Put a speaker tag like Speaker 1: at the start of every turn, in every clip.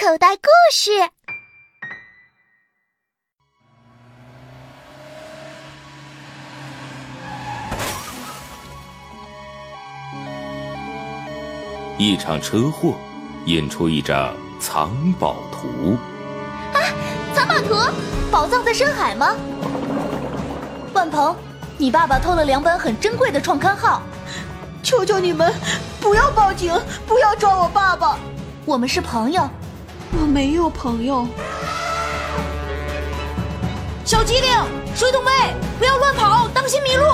Speaker 1: 口袋故事。
Speaker 2: 一场车祸引出一张藏宝图。
Speaker 1: 啊，藏宝图，宝藏在深海吗？
Speaker 3: 万鹏，你爸爸偷了两本很珍贵的创刊号，
Speaker 4: 求求你们不要报警，不要抓我爸爸。
Speaker 3: 我们是朋友，
Speaker 4: 我没有朋友。
Speaker 5: 小机灵，水桶妹，不要乱跑，当心迷路。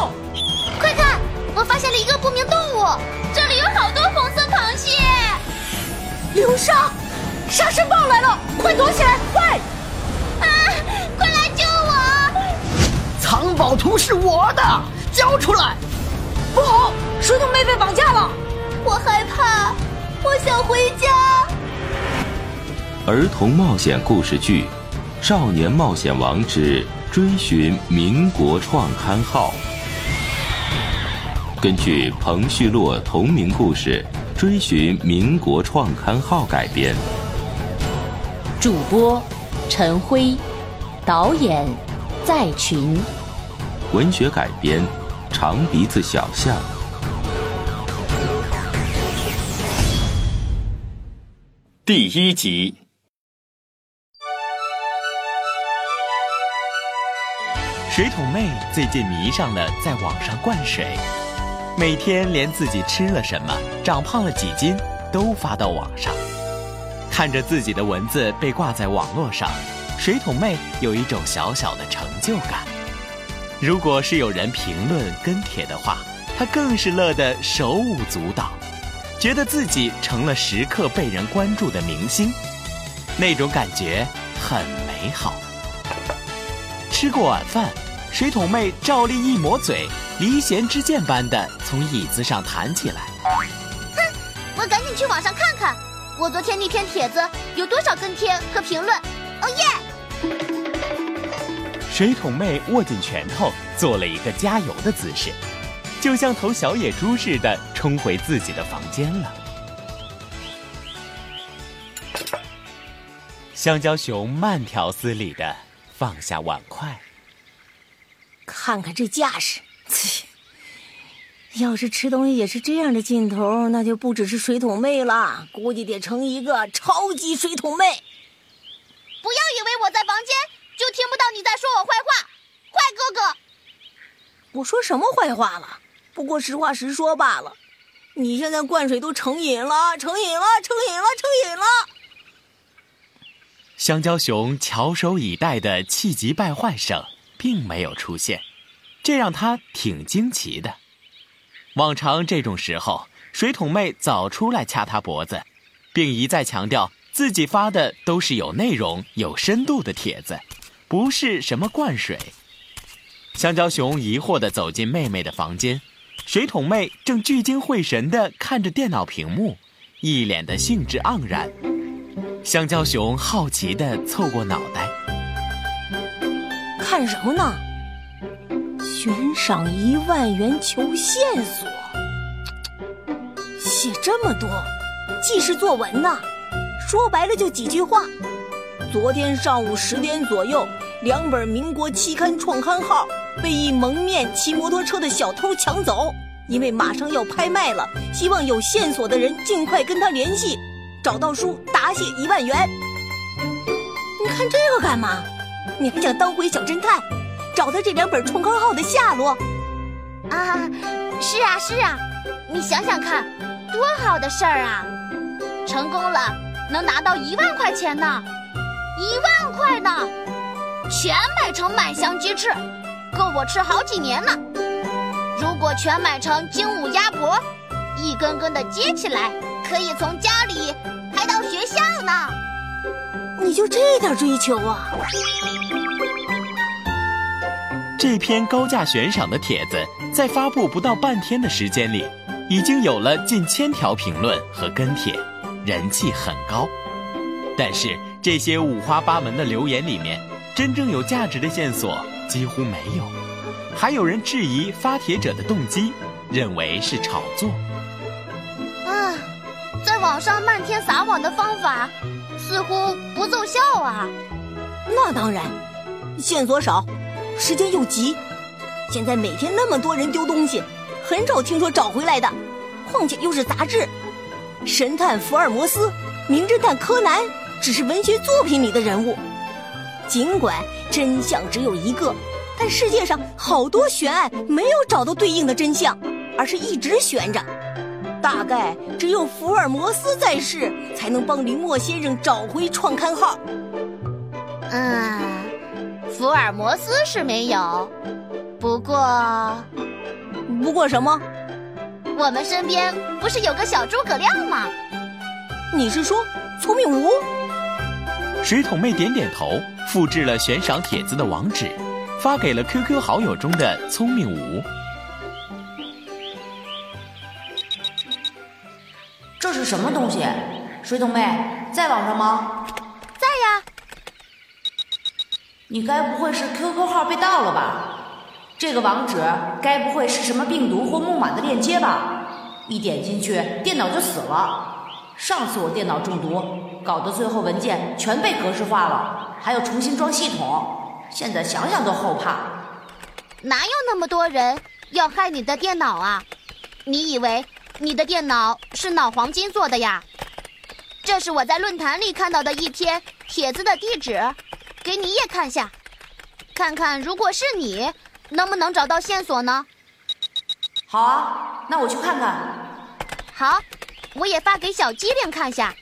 Speaker 1: 快看，我发现了一个不明动物，这里有好多红色螃蟹。
Speaker 5: 流沙，沙尘暴来了，快躲起来，快！
Speaker 1: 啊，快来救我！
Speaker 6: 藏宝图是我的，交出来！
Speaker 5: 不好，水桶妹被绑架了，
Speaker 1: 我害怕，我想回家。
Speaker 2: 儿童冒险故事剧《少年冒险王之追寻民国创刊号》，根据彭旭洛同名故事《追寻民国创刊号》改编。
Speaker 7: 主播：陈辉，导演：在群，
Speaker 2: 文学改编：长鼻子小象。
Speaker 8: 第一集。
Speaker 9: 水桶妹最近迷上了在网上灌水，每天连自己吃了什么、长胖了几斤都发到网上。看着自己的文字被挂在网络上，水桶妹有一种小小的成就感。如果是有人评论跟帖的话，她更是乐得手舞足蹈，觉得自己成了时刻被人关注的明星，那种感觉很美好。吃过晚饭。水桶妹照例一抹嘴，离弦之箭般的从椅子上弹起来。
Speaker 1: 哼，我赶紧去网上看看，我昨天那篇帖子有多少跟帖和评论。哦耶！
Speaker 9: 水桶妹握紧拳头，做了一个加油的姿势，就像头小野猪似的冲回自己的房间了。香蕉熊慢条斯理的放下碗筷。
Speaker 5: 看看这架势，切！要是吃东西也是这样的劲头，那就不只是水桶妹了，估计得成一个超级水桶妹。
Speaker 1: 不要以为我在房间就听不到你在说我坏话，坏哥哥！
Speaker 5: 我说什么坏话了？不过实话实说罢了。你现在灌水都成瘾了，成瘾了，成瘾了，成瘾了！
Speaker 9: 香蕉熊翘首以待的气急败坏声。并没有出现，这让他挺惊奇的。往常这种时候，水桶妹早出来掐他脖子，并一再强调自己发的都是有内容、有深度的帖子，不是什么灌水。香蕉熊疑惑地走进妹妹的房间，水桶妹正聚精会神地看着电脑屏幕，一脸的兴致盎然。香蕉熊好奇地凑过脑袋。
Speaker 5: 看什么呢？悬赏一万元求线索，写这么多，记事作文呢？说白了就几句话。昨天上午十点左右，两本民国期刊创刊号被一蒙面骑摩托车的小偷抢走，因为马上要拍卖了，希望有线索的人尽快跟他联系，找到书答谢一万元。你看这个干嘛？你还想当回小侦探，找到这两本创刊号的下落？
Speaker 1: 啊，是啊是啊，你想想看，多好的事儿啊！成功了，能拿到一万块钱呢，一万块呢，全买成满箱鸡翅，够我吃好几年呢。如果全买成精武鸭脖，一根根的接起来，可以从家里开到学校呢。
Speaker 5: 你就这点追求啊？
Speaker 9: 这篇高价悬赏的帖子，在发布不到半天的时间里，已经有了近千条评论和跟帖，人气很高。但是这些五花八门的留言里面，真正有价值的线索几乎没有，还有人质疑发帖者的动机，认为是炒作。
Speaker 1: 在网上漫天撒网的方法。似乎不奏效啊。
Speaker 5: 那当然，线索少，时间又急。现在每天那么多人丢东西，很少听说找回来的。况且又是杂志，神探福尔摩斯、名侦探柯南只是文学作品里的人物。尽管真相只有一个，但世界上好多悬案没有找到对应的真相，而是一直悬着。大概只有福尔摩斯在世，才能帮林默先生找回创刊号。
Speaker 1: 嗯，福尔摩斯是没有，不过，
Speaker 5: 不过什么？
Speaker 1: 我们身边不是有个小诸葛亮吗？
Speaker 5: 你是说聪明无？
Speaker 9: 水桶妹点点头，复制了悬赏帖子的网址，发给了 QQ 好友中的聪明无。
Speaker 10: 是什么东西？水桶妹在网上吗？
Speaker 1: 在呀。
Speaker 10: 你该不会是 QQ 号被盗了吧？这个网址该不会是什么病毒或木马的链接吧？一点进去，电脑就死了。上次我电脑中毒，搞得最后文件全被格式化了，还要重新装系统。现在想想都后怕。
Speaker 1: 哪有那么多人要害你的电脑啊？你以为你的电脑是脑黄金做的呀？这是我在论坛里看到的一篇帖子的地址，给你也看下，看看如果是你。能不能找到线索呢？
Speaker 10: 好啊，那我去看看。
Speaker 1: 好，我也发给小机灵看下。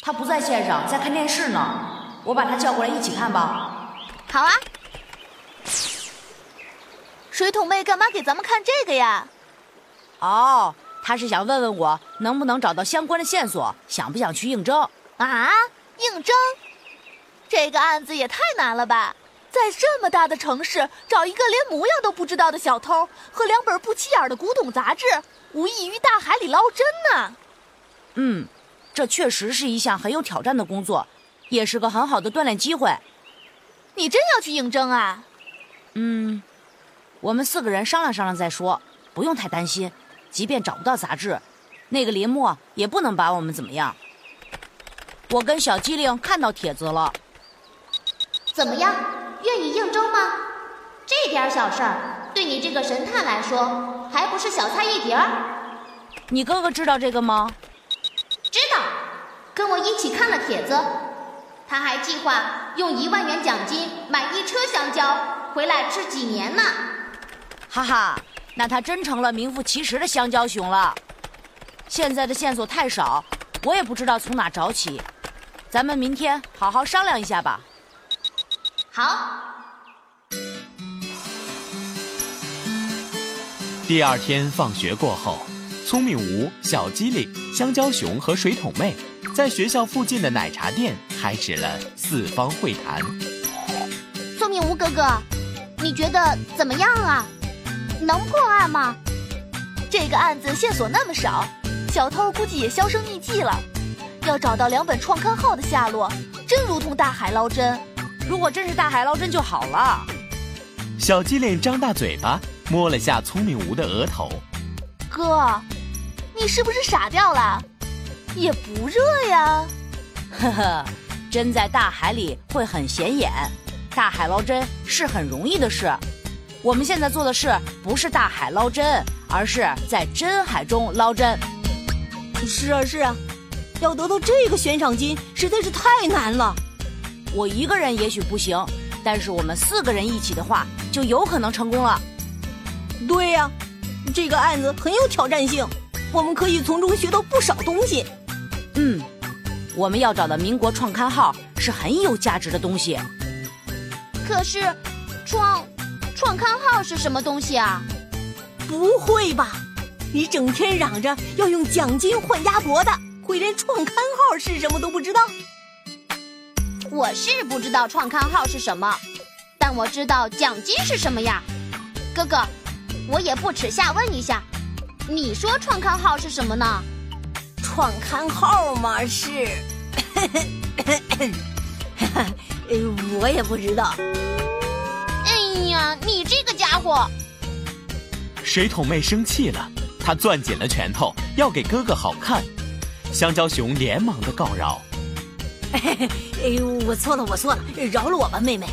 Speaker 10: 他不在线上，在看电视呢。我把他叫过来一起看吧。
Speaker 1: 好啊。
Speaker 3: 水桶妹干嘛给咱们看这个呀？
Speaker 10: 哦，他是想问问我能不能找到相关的线索，想不想去应征？
Speaker 3: 啊，应征？这个案子也太难了吧！在这么大的城市，找一个连模样都不知道的小偷和两本不起眼的古董杂志，无异于大海里捞针呢。
Speaker 10: 嗯，这确实是一项很有挑战的工作，也是个很好的锻炼机会。
Speaker 3: 你真要去应征啊？
Speaker 10: 嗯，我们四个人商量商量再说，不用太担心。即便找不到杂志，那个林默也不能把我们怎么样。我跟小机灵看到帖子了，
Speaker 1: 怎么样？愿意应征吗？这点小事儿，对你这个神探来说，还不是小菜一碟儿。
Speaker 10: 你哥哥知道这个吗？
Speaker 1: 知道，跟我一起看了帖子。他还计划用一万元奖金买一车香蕉回来吃几年呢。
Speaker 10: 哈哈，那他真成了名副其实的香蕉熊了。现在的线索太少，我也不知道从哪找起。咱们明天好好商量一下吧。
Speaker 1: 好。
Speaker 9: 第二天放学过后，聪明吴、小机灵、香蕉熊和水桶妹在学校附近的奶茶店开始了四方会谈。
Speaker 1: 聪明吴哥哥，你觉得怎么样啊？能破案吗？
Speaker 3: 这个案子线索那么少，小偷估计也销声匿迹了。要找到两本创刊号的下落，真如同大海捞针。
Speaker 10: 如果真是大海捞针就好了。
Speaker 9: 小机灵张大嘴巴，摸了下聪明吴的额头。
Speaker 3: 哥，你是不是傻掉了？也不热呀。
Speaker 10: 呵呵，针在大海里会很显眼，大海捞针是很容易的事。我们现在做的事不是大海捞针，而是在针海中捞针。是啊是啊，要得到这个悬赏金实在是太难了。我一个人也许不行，但是我们四个人一起的话，就有可能成功了。对呀，这个案子很有挑战性，我们可以从中学到不少东西。嗯，我们要找的民国创刊号是很有价值的东西。
Speaker 1: 可是，创创刊号是什么东西啊？
Speaker 5: 不会吧？你整天嚷着要用奖金换鸭脖的，会连创刊号是什么都不知道？
Speaker 1: 我是不知道创刊号是什么，但我知道奖金是什么呀，哥哥，我也不耻下问一下，你说创刊号是什么呢？
Speaker 5: 创刊号嘛是，我也不知道。
Speaker 1: 哎呀，你这个家伙！
Speaker 9: 水桶妹生气了，她攥紧了拳头，要给哥哥好看。香蕉熊连忙的告饶。
Speaker 5: 哎呦，我错了，我错了，饶了我吧，妹妹。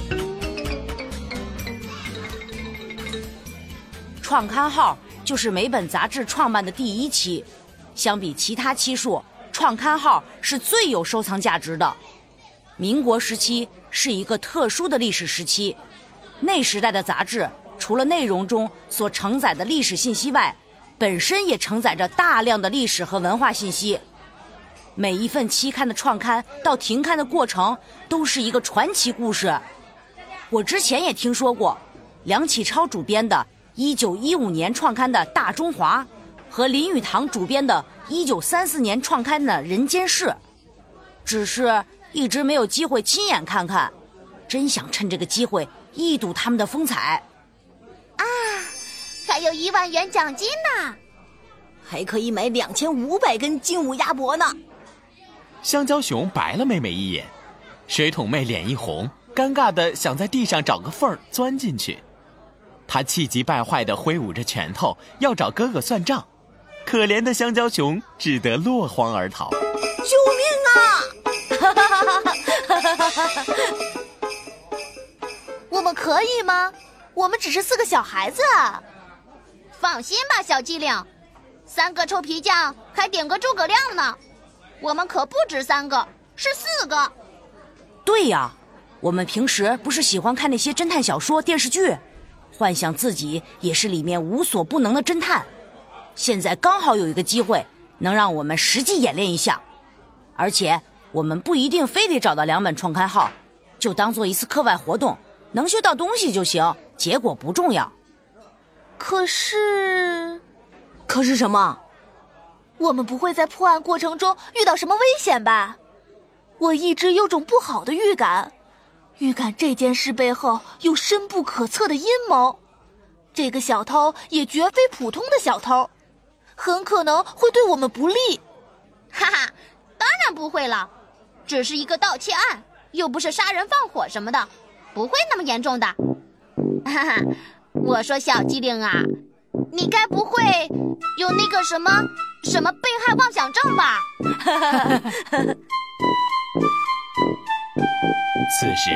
Speaker 10: 创刊号就是每本杂志创办的第一期，相比其他期数，创刊号是最有收藏价值的。民国时期是一个特殊的历史时期，那时代的杂志除了内容中所承载的历史信息外，本身也承载着大量的历史和文化信息。每一份期刊的创刊到停刊的过程都是一个传奇故事。我之前也听说过，梁启超主编的1915年创刊的《大中华》，和林语堂主编的1934年创刊的《人间世》，只是一直没有机会亲眼看看。真想趁这个机会一睹他们的风采。
Speaker 1: 啊，还有一万元奖金呢，
Speaker 5: 还可以买两千五百根金武鸭脖呢。
Speaker 9: 香蕉熊白了妹妹一眼，水桶妹脸一红，尴尬的想在地上找个缝儿钻进去。她气急败坏的挥舞着拳头要找哥哥算账，可怜的香蕉熊只得落荒而逃。
Speaker 5: 救命
Speaker 3: 啊！我们可以吗？我们只是四个小孩子。
Speaker 1: 放心吧，小机灵，三个臭皮匠还点个诸葛亮呢。我们可不止三个，是四个。
Speaker 10: 对呀，我们平时不是喜欢看那些侦探小说、电视剧，幻想自己也是里面无所不能的侦探。现在刚好有一个机会，能让我们实际演练一下。而且我们不一定非得找到两本创刊号，就当做一次课外活动，能学到东西就行，结果不重要。
Speaker 3: 可是，
Speaker 5: 可是什么？
Speaker 3: 我们不会在破案过程中遇到什么危险吧？我一直有种不好的预感，预感这件事背后有深不可测的阴谋。这个小偷也绝非普通的小偷，很可能会对我们不利。
Speaker 1: 哈哈，当然不会了，只是一个盗窃案，又不是杀人放火什么的，不会那么严重的。哈哈，我说小机灵啊，你该不会有那个什么？什么被害妄想症吧？
Speaker 9: 此时，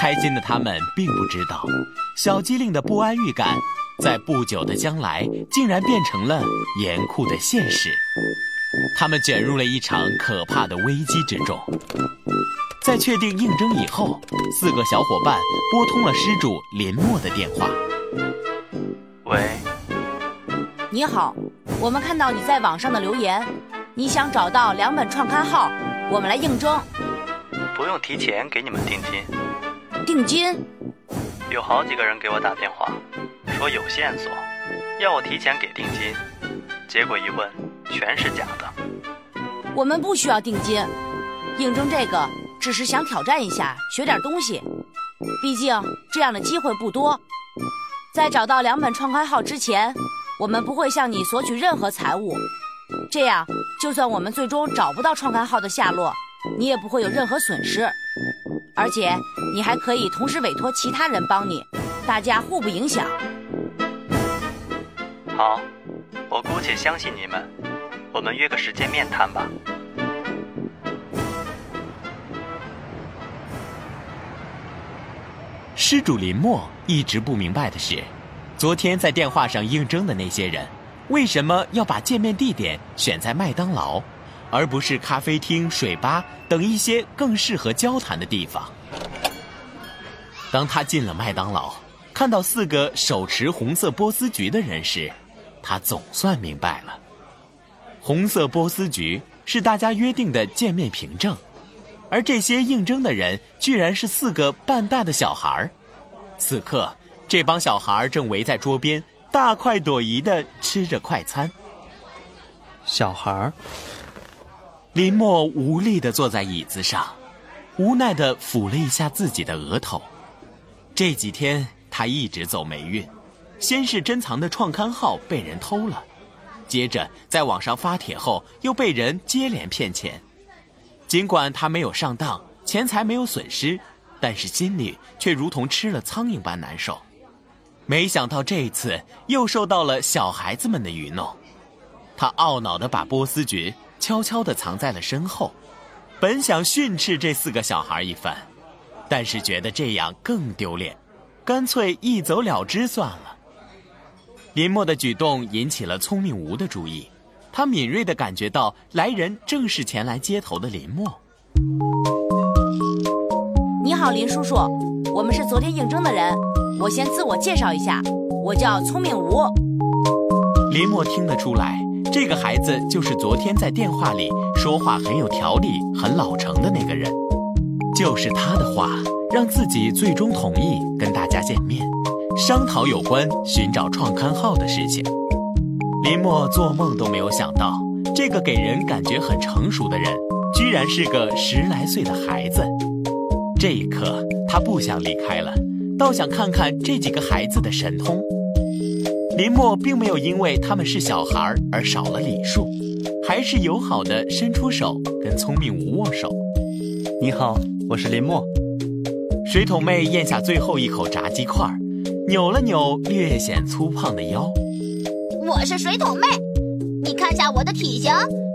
Speaker 9: 开心的他们并不知道，小机灵的不安预感，在不久的将来竟然变成了严酷的现实。他们卷入了一场可怕的危机之中。在确定应征以后，四个小伙伴拨通了失主林默的电话。
Speaker 11: 喂，
Speaker 10: 你好。我们看到你在网上的留言，你想找到两本创刊号，我们来应征。
Speaker 11: 不用提前给你们定金。
Speaker 10: 定金？
Speaker 11: 有好几个人给我打电话，说有线索，要我提前给定金。结果一问，全是假的。
Speaker 10: 我们不需要定金，应征这个只是想挑战一下，学点东西。毕竟这样的机会不多。在找到两本创刊号之前。我们不会向你索取任何财物，这样就算我们最终找不到创刊号的下落，你也不会有任何损失。而且你还可以同时委托其他人帮你，大家互不影响。
Speaker 11: 好，我姑且相信你们，我们约个时间面谈吧。
Speaker 9: 施主林默一直不明白的是。昨天在电话上应征的那些人，为什么要把见面地点选在麦当劳，而不是咖啡厅、水吧等一些更适合交谈的地方？当他进了麦当劳，看到四个手持红色波斯菊的人时，他总算明白了：红色波斯菊是大家约定的见面凭证，而这些应征的人居然是四个半大的小孩儿。此刻。这帮小孩儿正围在桌边，大快朵颐的吃着快餐。
Speaker 12: 小孩儿
Speaker 9: 林默无力的坐在椅子上，无奈的抚了一下自己的额头。这几天他一直走霉运，先是珍藏的创刊号被人偷了，接着在网上发帖后又被人接连骗钱。尽管他没有上当，钱财没有损失，但是心里却如同吃了苍蝇般难受。没想到这一次又受到了小孩子们的愚弄，他懊恼地把波斯菊悄悄地藏在了身后，本想训斥这四个小孩一番，但是觉得这样更丢脸，干脆一走了之算了。林默的举动引起了聪明吴的注意，他敏锐地感觉到来人正是前来接头的林默。
Speaker 10: 你好，林叔叔，我们是昨天应征的人，我先自我介绍一下，我叫聪明吴。
Speaker 9: 林默听得出来，这个孩子就是昨天在电话里说话很有条理、很老成的那个人，就是他的话让自己最终同意跟大家见面。商讨有关寻找创刊号的事情，林默做梦都没有想到，这个给人感觉很成熟的人，居然是个十来岁的孩子。这一刻，他不想离开了，倒想看看这几个孩子的神通。林默并没有因为他们是小孩而少了礼数，还是友好的伸出手跟聪明无握手。
Speaker 12: 你好，我是林默。
Speaker 9: 水桶妹咽下最后一口炸鸡块。扭了扭略显粗胖的腰，
Speaker 1: 我是水桶妹，你看下我的体型，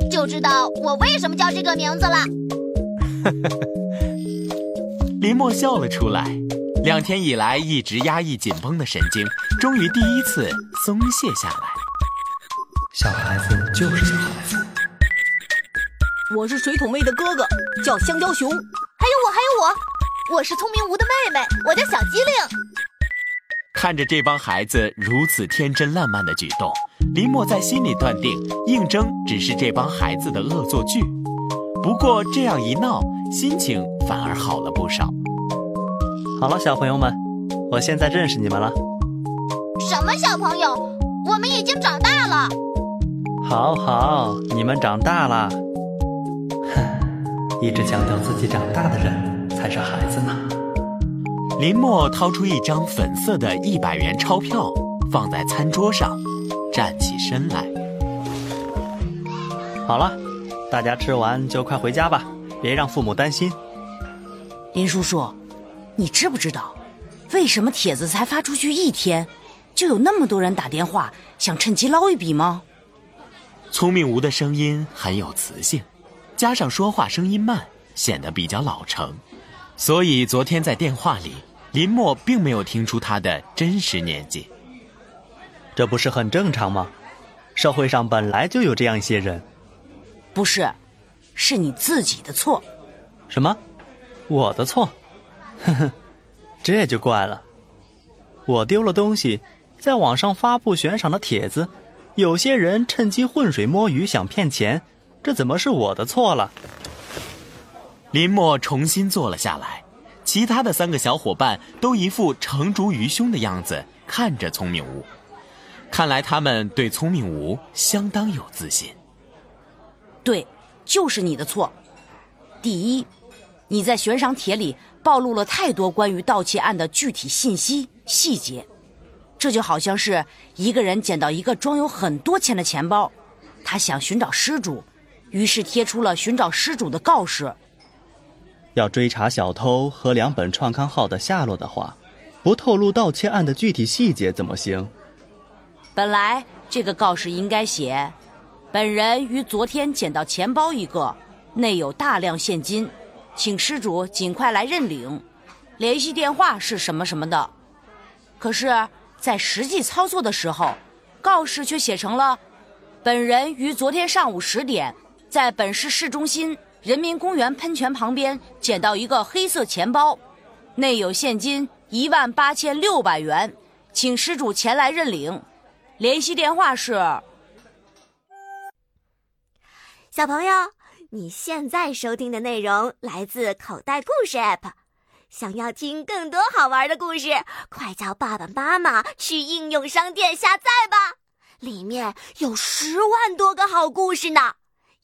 Speaker 1: 就知道我为什么叫这个名字了。
Speaker 9: 林默笑了出来，两天以来一直压抑紧绷的神经，终于第一次松懈下来。
Speaker 12: 小孩子就是小孩子。
Speaker 5: 我是水桶妹的哥哥，叫香蕉熊。还
Speaker 3: 有我，还有我，我是聪明吴的妹妹，我叫小机灵。
Speaker 9: 看着这帮孩子如此天真烂漫的举动，林默在心里断定应征只是这帮孩子的恶作剧。不过这样一闹，心情反而好了不少。
Speaker 12: 好了，小朋友们，我现在认识你们了。
Speaker 1: 什么小朋友？我们已经长大了。
Speaker 12: 好好，你们长大了。哼，一直强调自己长大的人才是孩子呢。
Speaker 9: 林默掏出一张粉色的一百元钞票，放在餐桌上，站起身来。
Speaker 12: 好了，大家吃完就快回家吧，别让父母担心。
Speaker 10: 林叔叔，你知不知道，为什么帖子才发出去一天，就有那么多人打电话想趁机捞一笔吗？
Speaker 9: 聪明吴的声音很有磁性，加上说话声音慢，显得比较老成，所以昨天在电话里。林默并没有听出他的真实年纪，
Speaker 12: 这不是很正常吗？社会上本来就有这样一些人。
Speaker 10: 不是，是你自己的错。
Speaker 12: 什么？我的错？呵呵，这就怪了。我丢了东西，在网上发布悬赏的帖子，有些人趁机浑水摸鱼，想骗钱，这怎么是我的错了？
Speaker 9: 林默重新坐了下来。其他的三个小伙伴都一副成竹于胸的样子看着聪明吴，看来他们对聪明吴相当有自信。
Speaker 10: 对，就是你的错。第一，你在悬赏帖里暴露了太多关于盗窃案的具体信息细节，这就好像是一个人捡到一个装有很多钱的钱包，他想寻找失主，于是贴出了寻找失主的告示。
Speaker 12: 要追查小偷和两本创刊号的下落的话，不透露盗窃案的具体细节怎么行？
Speaker 10: 本来这个告示应该写：本人于昨天捡到钱包一个，内有大量现金，请失主尽快来认领，联系电话是什么什么的。可是，在实际操作的时候，告示却写成了：本人于昨天上午十点，在本市市中心。人民公园喷泉旁边捡到一个黑色钱包，内有现金一万八千六百元，请失主前来认领。联系电话是。
Speaker 13: 小朋友，你现在收听的内容来自口袋故事 App。想要听更多好玩的故事，快叫爸爸妈妈去应用商店下载吧，里面有十万多个好故事呢。